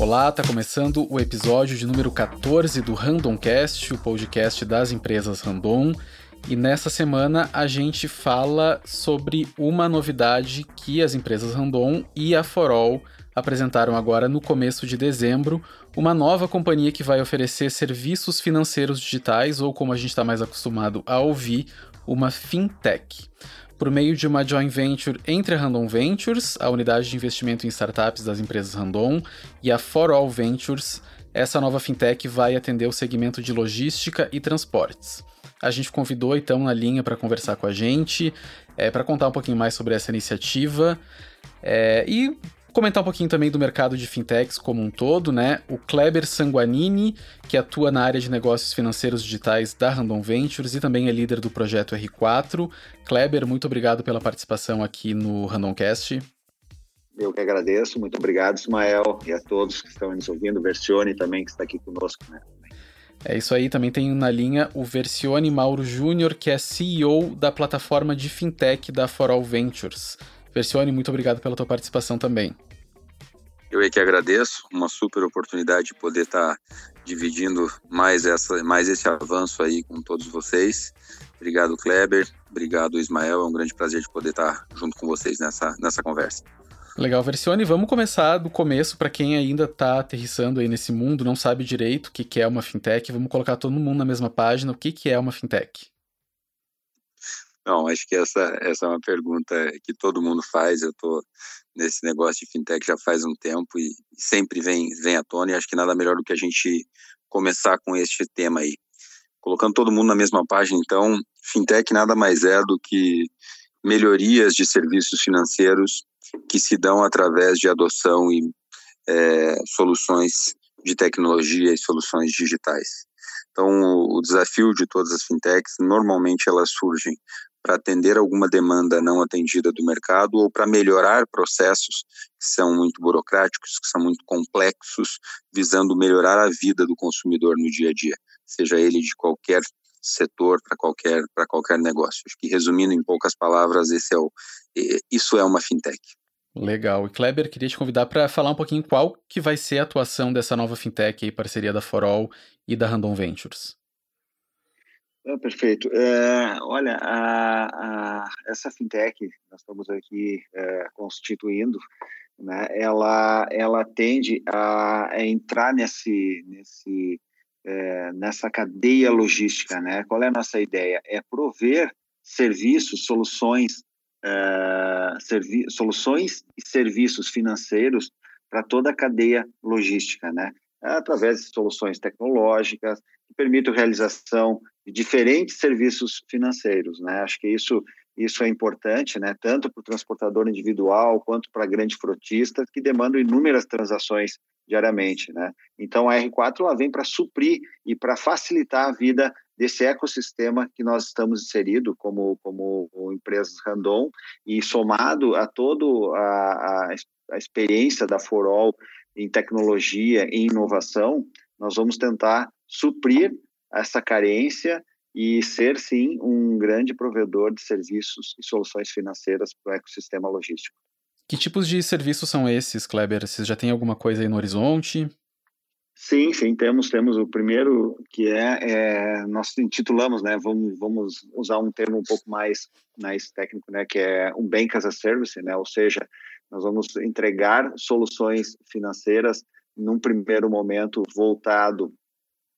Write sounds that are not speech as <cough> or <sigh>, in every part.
Olá, está começando o episódio de número 14 do Randomcast, o podcast das empresas Random. E nessa semana a gente fala sobre uma novidade que as empresas Randon e a Forol apresentaram agora no começo de dezembro, uma nova companhia que vai oferecer serviços financeiros digitais, ou como a gente está mais acostumado a ouvir, uma fintech por meio de uma joint venture entre a Randon Ventures, a unidade de investimento em startups das empresas Randon, e a For All Ventures. Essa nova fintech vai atender o segmento de logística e transportes. A gente convidou então na linha para conversar com a gente, é, para contar um pouquinho mais sobre essa iniciativa é, e comentar um pouquinho também do mercado de fintechs como um todo, né? O Kleber Sanguanini, que atua na área de negócios financeiros digitais da Random Ventures e também é líder do projeto R4. Kleber, muito obrigado pela participação aqui no Randomcast. Eu que agradeço, muito obrigado, Ismael, e a todos que estão nos ouvindo, Versione também, que está aqui conosco, né? É isso aí, também tem na linha o Versione Mauro Júnior, que é CEO da plataforma de fintech da For All Ventures. Versione, muito obrigado pela tua participação também. Eu é que agradeço, uma super oportunidade de poder estar tá dividindo mais, essa, mais esse avanço aí com todos vocês. Obrigado, Kleber. Obrigado, Ismael. É um grande prazer de poder estar tá junto com vocês nessa, nessa conversa. Legal, Versione. Vamos começar do começo para quem ainda está aterrissando aí nesse mundo, não sabe direito o que, que é uma fintech. Vamos colocar todo mundo na mesma página. O que, que é uma fintech? Não, acho que essa, essa é uma pergunta que todo mundo faz. Eu estou nesse negócio de fintech já faz um tempo e sempre vem, vem à tona. E acho que nada melhor do que a gente começar com este tema aí. Colocando todo mundo na mesma página, então, fintech nada mais é do que melhorias de serviços financeiros que se dão através de adoção e é, soluções de tecnologia e soluções digitais. Então, o desafio de todas as fintechs, normalmente elas surgem para atender alguma demanda não atendida do mercado ou para melhorar processos que são muito burocráticos, que são muito complexos, visando melhorar a vida do consumidor no dia a dia, seja ele de qualquer setor para qualquer para qualquer negócio. Acho que resumindo em poucas palavras, esse é o isso é uma fintech. Legal. E Kleber, queria te convidar para falar um pouquinho qual que vai ser a atuação dessa nova fintech aí, parceria da Forol e da Random Ventures. Ah, perfeito. É, olha, a, a, essa fintech nós estamos aqui é, constituindo, né, ela, ela tende a, a entrar nesse, nesse, é, nessa cadeia logística. Né? Qual é a nossa ideia? É prover serviços, soluções, é, servi soluções e serviços financeiros para toda a cadeia logística, né? através de soluções tecnológicas que permitem a realização de diferentes serviços financeiros, né? Acho que isso isso é importante, né? Tanto para o transportador individual quanto para grande frotista que demandam inúmeras transações diariamente, né? Então a R4 ela vem para suprir e para facilitar a vida desse ecossistema que nós estamos inserido como como empresas Randon e somado a todo a, a, a experiência da Forol em tecnologia e inovação, nós vamos tentar suprir essa carência e ser, sim, um grande provedor de serviços e soluções financeiras para o ecossistema logístico. Que tipos de serviços são esses, Kleber? Vocês já tem alguma coisa aí no horizonte? Sim, sim, temos, temos o primeiro que é, é, nós intitulamos, né, vamos, vamos usar um termo um pouco mais, mais técnico, né, que é um Bank as a Service, né, ou seja, nós vamos entregar soluções financeiras num primeiro momento voltado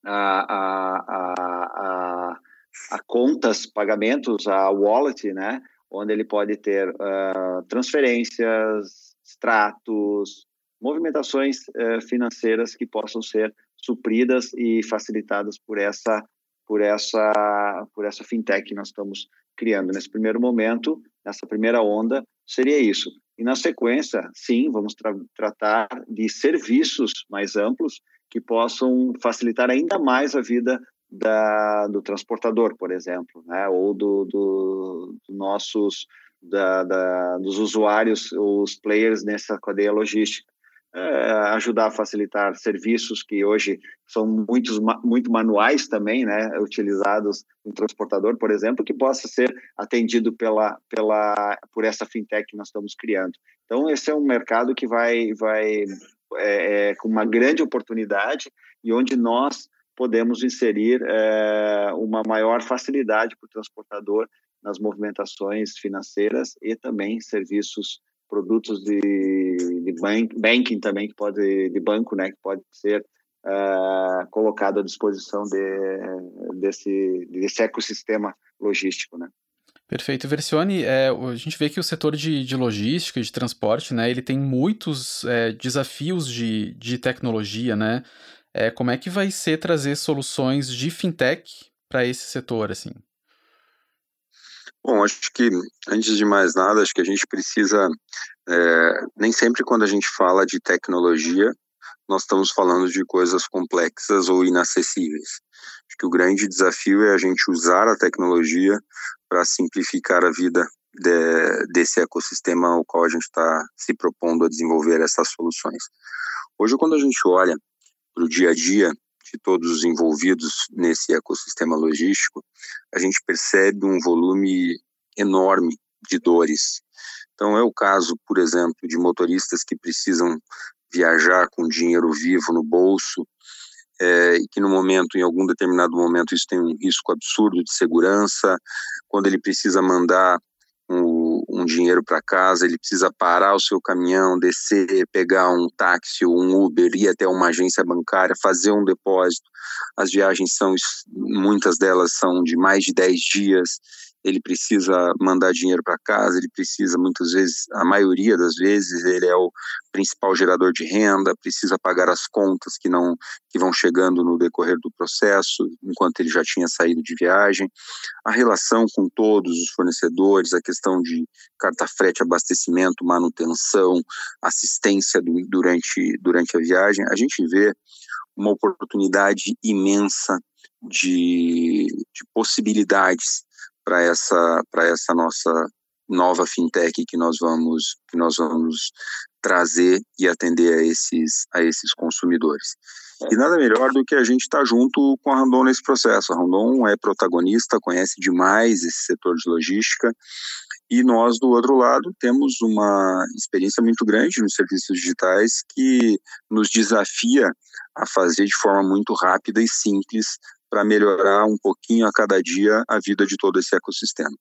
a, a, a, contas, pagamentos, a wallet, né? Onde ele pode ter uh, transferências, extratos, movimentações uh, financeiras que possam ser supridas e facilitadas por essa por essa por essa fintech que nós estamos criando nesse primeiro momento, nessa primeira onda, seria isso. E na sequência, sim, vamos tra tratar de serviços mais amplos que possam facilitar ainda mais a vida da, do transportador, por exemplo, né? ou do, do, do nossos da, da, dos usuários, os players nessa cadeia logística. É, ajudar a facilitar serviços que hoje são muitos, muito manuais também, né, utilizados no transportador, por exemplo, que possa ser atendido pela, pela, por essa fintech que nós estamos criando. Então, esse é um mercado que vai, vai é, é, com uma grande oportunidade e onde nós podemos inserir é, uma maior facilidade para o transportador nas movimentações financeiras e também serviços, produtos de, de bank, banking também que pode de banco, né, que pode ser uh, colocado à disposição de, desse, desse ecossistema logístico, né. Perfeito. Versione, é, a gente vê que o setor de, de logística, de transporte, né, ele tem muitos é, desafios de, de tecnologia, né? É, como é que vai ser trazer soluções de fintech para esse setor, assim? Bom, acho que antes de mais nada, acho que a gente precisa, é, nem sempre quando a gente fala de tecnologia, nós estamos falando de coisas complexas ou inacessíveis. Acho que o grande desafio é a gente usar a tecnologia para simplificar a vida de, desse ecossistema ao qual a gente está se propondo a desenvolver essas soluções. Hoje, quando a gente olha para o dia a dia de todos os envolvidos nesse ecossistema logístico, a gente percebe um volume enorme de dores. Então, é o caso, por exemplo, de motoristas que precisam viajar com dinheiro vivo no bolso, é, e que no momento, em algum determinado momento, isso tem um risco absurdo de segurança, quando ele precisa mandar um, um dinheiro para casa, ele precisa parar o seu caminhão, descer, pegar um táxi ou um Uber, ir até uma agência bancária, fazer um depósito. As viagens são, muitas delas são de mais de 10 dias, ele precisa mandar dinheiro para casa, ele precisa muitas vezes, a maioria das vezes, ele é o principal gerador de renda, precisa pagar as contas que não que vão chegando no decorrer do processo, enquanto ele já tinha saído de viagem, a relação com todos os fornecedores, a questão de carta frete, abastecimento, manutenção, assistência do, durante durante a viagem, a gente vê uma oportunidade imensa de, de possibilidades para essa para essa nossa nova fintech que nós vamos que nós vamos trazer e atender a esses a esses consumidores. E nada melhor do que a gente estar tá junto com a Randon nesse processo. A Randon é protagonista, conhece demais esse setor de logística e nós, do outro lado, temos uma experiência muito grande nos serviços digitais que nos desafia a fazer de forma muito rápida e simples para melhorar um pouquinho a cada dia a vida de todo esse ecossistema.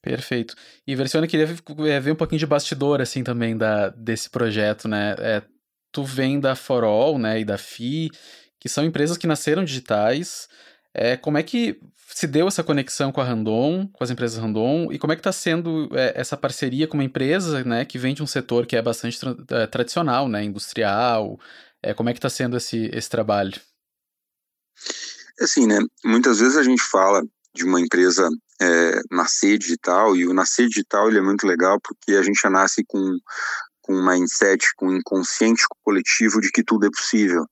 Perfeito. E Versione, queria é, ver um pouquinho de bastidor, assim, também da, desse projeto, né? É, tu vem da For All, né, e da FI, que são empresas que nasceram digitais. É, como é que se deu essa conexão com a Randon, com as empresas Randon, e como é que está sendo é, essa parceria com uma empresa, né, que vem de um setor que é bastante tra é, tradicional, né, industrial, é, como é que está sendo esse, esse trabalho? Assim, né? Muitas vezes a gente fala de uma empresa é, nascer digital e o nascer digital ele é muito legal porque a gente já nasce com com um mindset, com um inconsciente coletivo de que tudo é possível,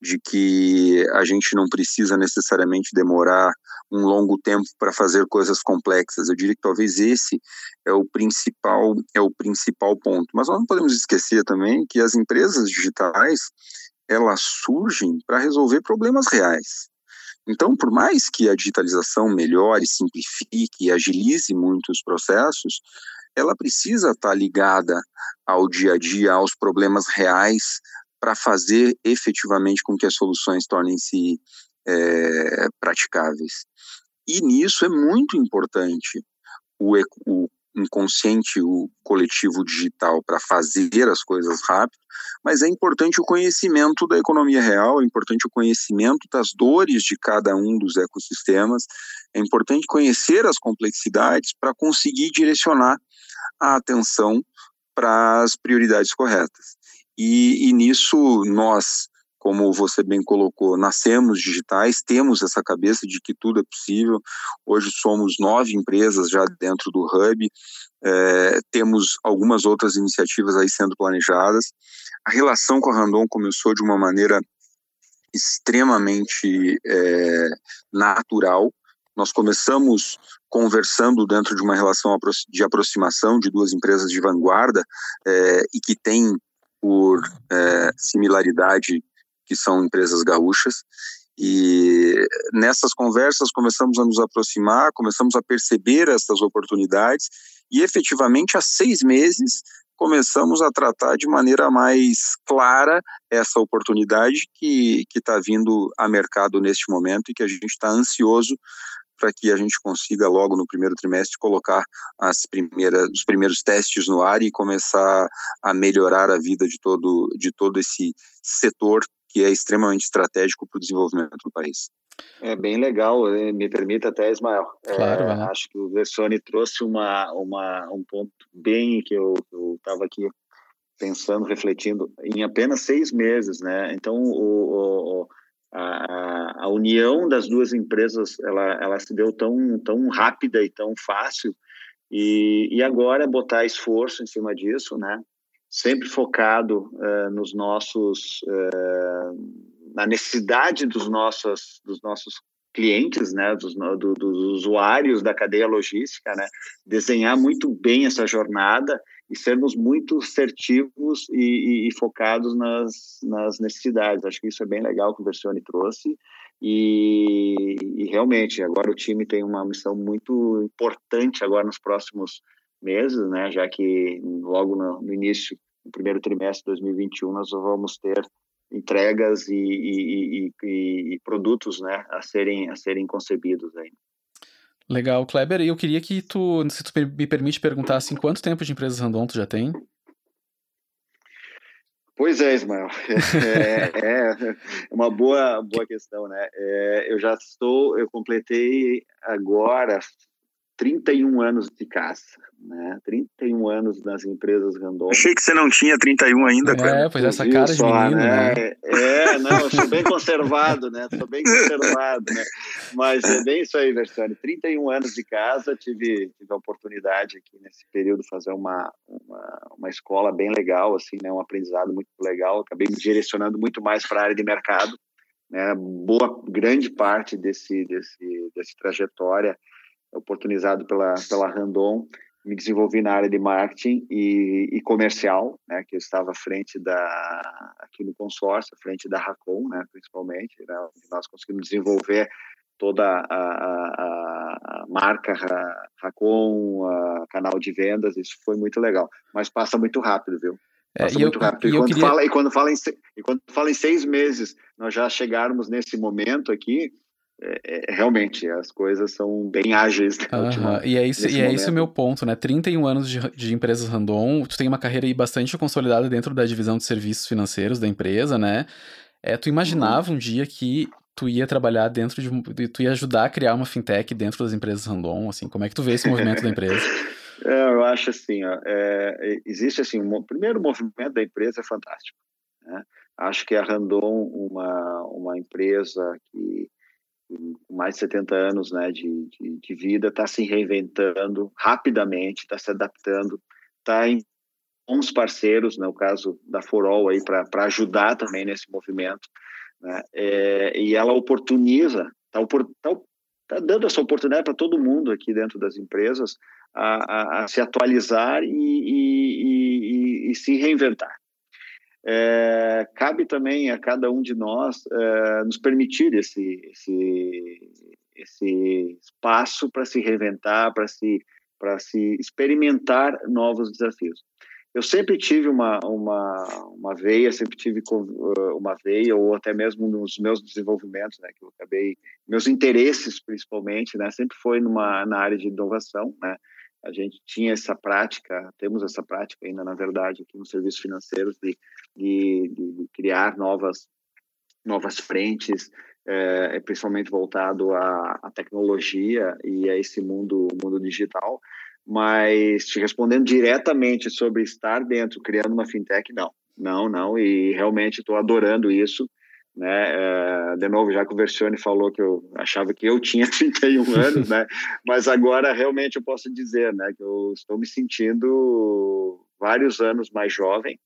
de que a gente não precisa necessariamente demorar um longo tempo para fazer coisas complexas. Eu diria que talvez esse é o principal é o principal ponto. Mas nós não podemos esquecer também que as empresas digitais elas surgem para resolver problemas reais. Então, por mais que a digitalização melhore, simplifique e agilize muitos processos, ela precisa estar ligada ao dia a dia, aos problemas reais, para fazer efetivamente com que as soluções tornem-se é, praticáveis. E nisso é muito importante o, o inconsciente, o coletivo digital para fazer as coisas rápido, mas é importante o conhecimento da economia real, é importante o conhecimento das dores de cada um dos ecossistemas, é importante conhecer as complexidades para conseguir direcionar a atenção para as prioridades corretas. E, e nisso nós como você bem colocou, nascemos digitais, temos essa cabeça de que tudo é possível. Hoje somos nove empresas já dentro do Hub, é, temos algumas outras iniciativas aí sendo planejadas. A relação com a Randon começou de uma maneira extremamente é, natural. Nós começamos conversando dentro de uma relação de aproximação de duas empresas de vanguarda é, e que tem por similaridade que são empresas gaúchas. E nessas conversas começamos a nos aproximar, começamos a perceber essas oportunidades e efetivamente há seis meses começamos a tratar de maneira mais clara essa oportunidade que está vindo a mercado neste momento e que a gente está ansioso para que a gente consiga logo no primeiro trimestre colocar as primeiras, os primeiros testes no ar e começar a melhorar a vida de todo, de todo esse setor que é extremamente estratégico para o desenvolvimento do país. É bem legal, eh, me permita até, Ismael. Claro, é, acho que o Versoni trouxe uma, uma, um ponto bem que eu estava aqui pensando, refletindo, em apenas seis meses, né? Então, o, o a, a, união das duas empresas, ela, ela se deu tão, tão rápida e tão fácil, e, e agora botar esforço em cima disso, né? Sempre focado uh, nos nossos... Uh, na necessidade dos nossos, dos nossos clientes, né, dos, do, dos usuários da cadeia logística, né, desenhar muito bem essa jornada e sermos muito assertivos e, e, e, focados nas, nas necessidades. Acho que isso é bem legal que o Versione trouxe e, e, realmente agora o time tem uma missão muito importante agora nos próximos meses, né, já que logo no, no início, no primeiro trimestre de 2021, nós vamos ter entregas e, e, e, e, produtos né, a, serem, a serem concebidos ainda. Legal, Kleber. E eu queria que tu, se tu me permite perguntar, assim, quanto tempo de empresas Randon tu já tem? Pois é, Ismael. É, é, uma boa, boa questão, né? É, eu já estou, eu completei agora 31 anos de caça, né? 31 anos nas empresas Randon. Achei que você não tinha 31 ainda, É, pois essa cara só, de menino, né? né? É, não, eu sou bem <laughs> conservado, né? Sou bem conservado, né? Mas é bem isso aí, Versani. 31 anos de casa, tive, tive a oportunidade aqui nesse período fazer uma, uma, uma escola bem legal, assim, né? Um aprendizado muito legal. Acabei me direcionando muito mais para a área de mercado, né? Boa, grande parte desse, desse, desse trajetória oportunizado pela, pela Randon, me desenvolvi na área de marketing e, e comercial, né, que eu estava à frente da, aqui no consórcio, à frente da Racon, né, principalmente, né, nós conseguimos desenvolver toda a, a, a marca Racon, a canal de vendas, isso foi muito legal, mas passa muito rápido, viu? É, muito eu, rápido. E, quando queria... fala, e, quando fala em, e quando fala em seis meses, nós já chegarmos nesse momento aqui, é, é, realmente as coisas são bem ágeis. Né, última, e é isso, e é esse o meu ponto, né? 31 anos de, de empresas random, tu tem uma carreira aí bastante consolidada dentro da divisão de serviços financeiros da empresa, né? É, tu imaginava uhum. um dia que tu ia trabalhar dentro de, tu ia ajudar a criar uma fintech dentro das empresas random, assim, como é que tu vê esse movimento da empresa? <laughs> É, eu acho assim, ó, é, existe assim, um, primeiro movimento da empresa é fantástico, né? Acho que a Randon, uma, uma empresa que com mais de 70 anos né, de, de, de vida, está se reinventando rapidamente, está se adaptando, está em bons parceiros, né, caso da Forol, para ajudar também nesse movimento. Né, é, e ela oportuniza, está tá, tá dando essa oportunidade para todo mundo aqui dentro das empresas a, a, a se atualizar e, e, e, e se reinventar. É, cabe também a cada um de nós é, nos permitir esse, esse, esse espaço para se reinventar, para se, se experimentar novos desafios. Eu sempre tive uma, uma, uma veia, sempre tive uh, uma veia, ou até mesmo nos meus desenvolvimentos, né, que eu acabei, meus interesses principalmente, né, sempre foi numa, na área de inovação, né, a gente tinha essa prática, temos essa prática ainda, na verdade, aqui nos serviços financeiros, de, de, de criar novas, novas frentes, é, principalmente voltado à, à, tecnologia e a esse mundo, mundo digital. Mas te respondendo diretamente sobre estar dentro, criando uma fintech, não, não, não, e realmente estou adorando isso né? É, de novo, já que o Versione falou que eu achava que eu tinha <laughs> 31 anos, né? Mas agora realmente eu posso dizer, né, que eu estou me sentindo vários anos mais jovem,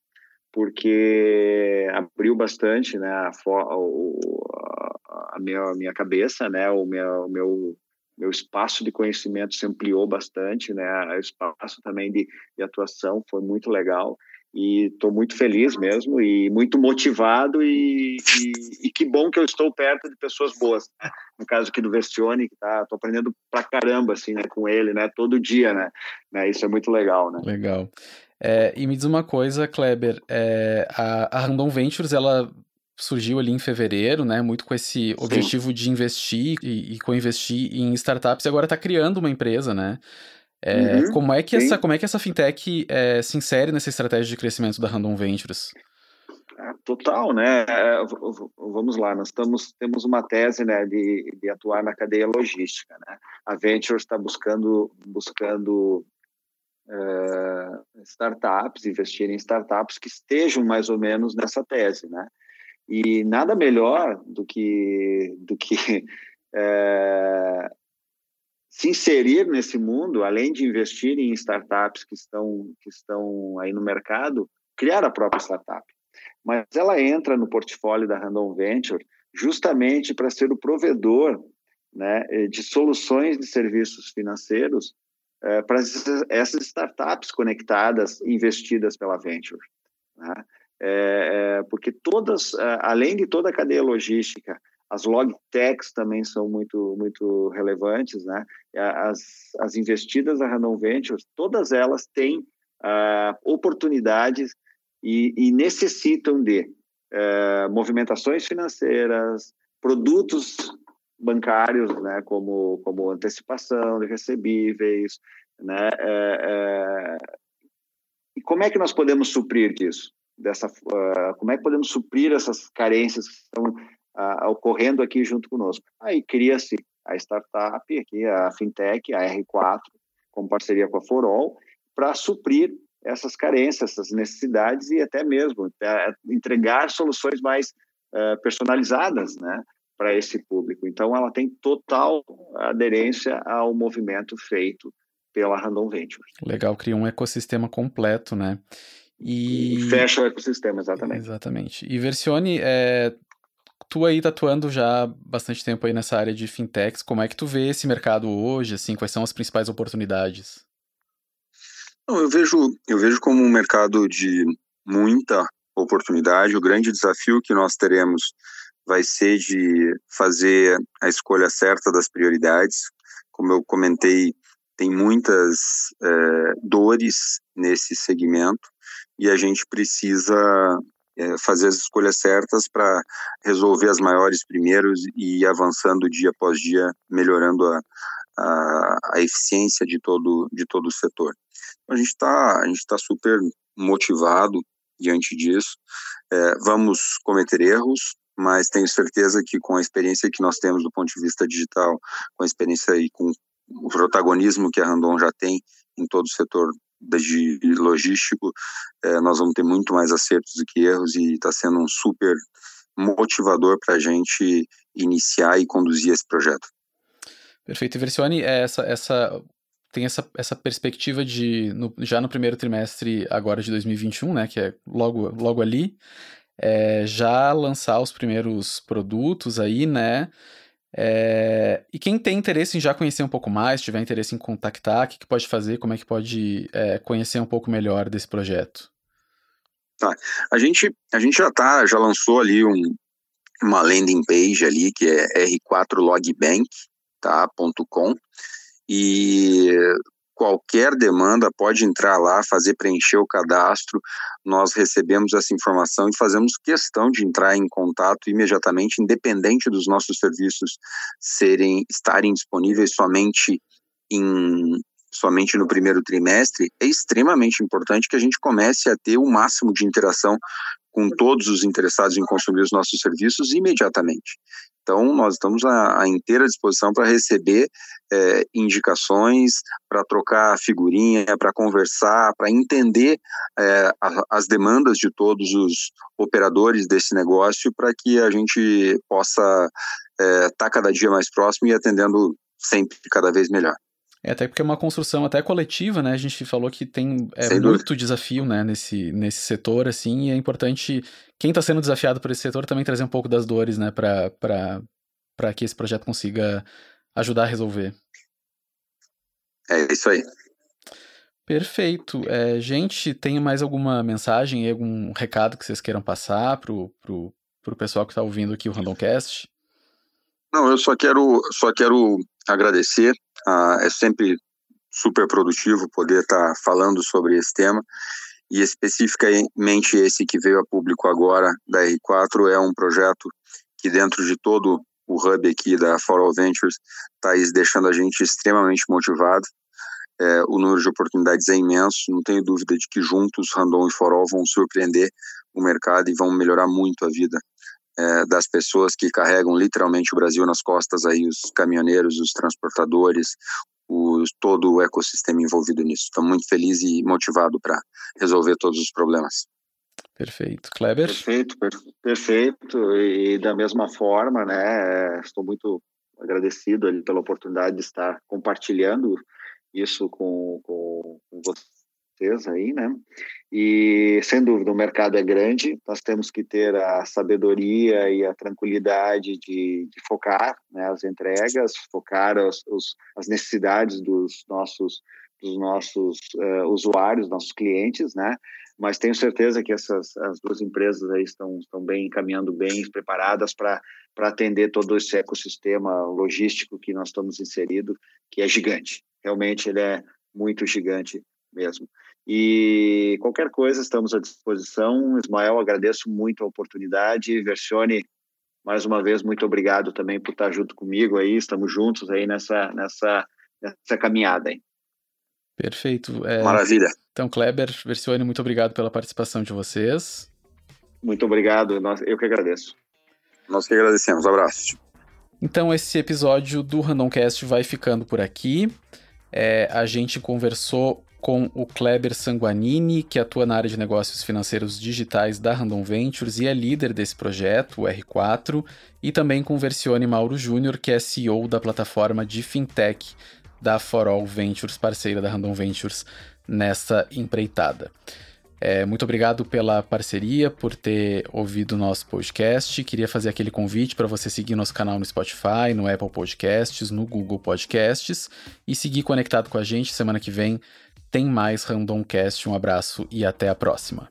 porque abriu bastante, né, a, a, a minha, a minha cabeça, né, o meu, o meu meu espaço de conhecimento se ampliou bastante, né? O espaço também de, de atuação foi muito legal e estou muito feliz mesmo e muito motivado e, e, e, que bom que eu estou perto de pessoas boas no caso aqui do Vestione que tá tô aprendendo pra caramba assim né com ele né todo dia né, né isso é muito legal né legal É, e me diz uma coisa, Kleber, é, a, a Random Ventures, ela surgiu ali em fevereiro, né? Muito com esse Sim. objetivo de investir e, e co-investir em startups e agora está criando uma empresa, né? É, uhum, como, é que essa, como é que essa fintech é, se insere nessa estratégia de crescimento da Random Ventures? É, total, né? É, vamos lá, nós estamos, temos uma tese né, de, de atuar na cadeia logística. Né? A Ventures está buscando, buscando uh, startups, investir em startups que estejam mais ou menos nessa tese. Né? E nada melhor do que, do que é, <laughs> se inserir nesse mundo, além de investir em startups que estão, que estão aí no mercado, criar a própria startup. Mas ela entra no portfólio da Random Venture justamente para ser o provedor né, de soluções de serviços financeiros é, para essas startups conectadas, investidas pela Venture. Né? é, é, porque todas, além de toda a cadeia logística, as log techs também são muito muito relevantes, né? As, as investidas da Random Ventures, todas elas têm uh, oportunidades e, e, necessitam de uh, movimentações financeiras, produtos bancários, né? Como como antecipação de recebíveis, né? É... e como é que nós podemos suprir isso? dessa uh, como é que podemos suprir essas carências que estão uh, ocorrendo aqui junto conosco. Aí cria-se a startup aqui, a fintech, a R4, com parceria com a Forol, para suprir essas carências, essas necessidades e até mesmo uh, entregar soluções mais personalizadas, né, para esse público. Então, ela tem total aderência ao movimento feito pela Random Ventures. Legal, cria um ecossistema completo, né? E... Fecha o ecossistema, exatamente. Exatamente. E Versione, é... tu aí tá atuando já bastante tempo aí nessa área de fintechs, como é que tu vê esse mercado hoje, assim, quais são as principais oportunidades? Não, eu vejo, eu vejo como um mercado de muita oportunidade, o grande desafio que nós teremos vai ser de fazer a escolha certa das prioridades, como eu comentei, tem muitas é, dores nesse segmento, e a gente precisa fazer as escolhas certas para resolver as maiores primeiros e ir avançando dia após dia, melhorando a, a, a eficiência de todo, de todo o setor. Então, a gente está tá super motivado diante disso. É, vamos cometer erros, mas tenho certeza que com a experiência que nós temos do ponto de vista digital, com a experiência e com o protagonismo que a Randon já tem em todo o setor de logístico, é, nós vamos ter muito mais acertos do que erros e está sendo um super motivador para a gente iniciar e conduzir esse projeto. Perfeito. E Versione, é essa, essa, tem essa, essa perspectiva de, no, já no primeiro trimestre agora de 2021, né, que é logo, logo ali, é, já lançar os primeiros produtos aí, né, é, e quem tem interesse em já conhecer um pouco mais, tiver interesse em contactar, o que, que pode fazer, como é que pode é, conhecer um pouco melhor desse projeto? Tá. A gente, a gente já tá, já lançou ali um, uma landing page ali que é r4logbank.com tá, e qualquer demanda pode entrar lá, fazer preencher o cadastro. Nós recebemos essa informação e fazemos questão de entrar em contato imediatamente, independente dos nossos serviços serem estarem disponíveis somente em somente no primeiro trimestre, é extremamente importante que a gente comece a ter o máximo de interação com todos os interessados em consumir os nossos serviços imediatamente. Então, nós estamos à, à inteira disposição para receber é, indicações, para trocar figurinha, para conversar, para entender é, a, as demandas de todos os operadores desse negócio, para que a gente possa estar é, tá cada dia mais próximo e atendendo sempre cada vez melhor. É, até porque é uma construção até coletiva, né? A gente falou que tem é, muito dúvida. desafio, né, nesse, nesse setor, assim, e é importante quem está sendo desafiado por esse setor também trazer um pouco das dores, né, para que esse projeto consiga ajudar a resolver. É isso aí. Perfeito. É, gente, tem mais alguma mensagem, algum recado que vocês queiram passar pro, pro, pro pessoal que está ouvindo aqui o Randomcast? Não, eu só quero, só quero agradecer. Ah, é sempre super produtivo poder estar tá falando sobre esse tema e especificamente esse que veio a público agora da R4 é um projeto que dentro de todo o hub aqui da For All Ventures está deixando a gente extremamente motivado. É, o número de oportunidades é imenso, não tenho dúvida de que juntos Randon e For All vão surpreender o mercado e vão melhorar muito a vida é, das pessoas que carregam literalmente o Brasil nas costas aí, os caminhoneiros, os transportadores, os, todo o ecossistema envolvido nisso. Estou muito feliz e motivado para resolver todos os problemas. Perfeito. Kleber? Perfeito, per perfeito. E da mesma forma, né, estou muito agradecido ali pela oportunidade de estar compartilhando isso com, com, com vocês aí, né? E sem dúvida o mercado é grande, nós temos que ter a sabedoria e a tranquilidade de, de focar né, as entregas, focar os, os, as necessidades dos nossos dos nossos uh, usuários, nossos clientes, né? Mas tenho certeza que essas as duas empresas aí estão estão bem caminhando bem, preparadas para para atender todo esse ecossistema logístico que nós estamos inserido, que é gigante. Realmente ele é muito gigante mesmo. E qualquer coisa, estamos à disposição. Ismael, agradeço muito a oportunidade. Versione, mais uma vez, muito obrigado também por estar junto comigo aí. Estamos juntos aí nessa, nessa, nessa caminhada aí. Perfeito. É, Maravilha. Então, Kleber, Versione, muito obrigado pela participação de vocês. Muito obrigado. Eu que agradeço. Nós que agradecemos. Abraço. Então, esse episódio do Randomcast vai ficando por aqui. É, a gente conversou com o Kleber Sanguanini, que atua na área de negócios financeiros digitais da Random Ventures e é líder desse projeto, o R4, e também com o Versione Mauro Júnior, que é CEO da plataforma de fintech da For All Ventures, parceira da Random Ventures nessa empreitada. É, muito obrigado pela parceria, por ter ouvido o nosso podcast. Queria fazer aquele convite para você seguir nosso canal no Spotify, no Apple Podcasts, no Google Podcasts e seguir conectado com a gente. Semana que vem tem mais Randomcast. Um abraço e até a próxima.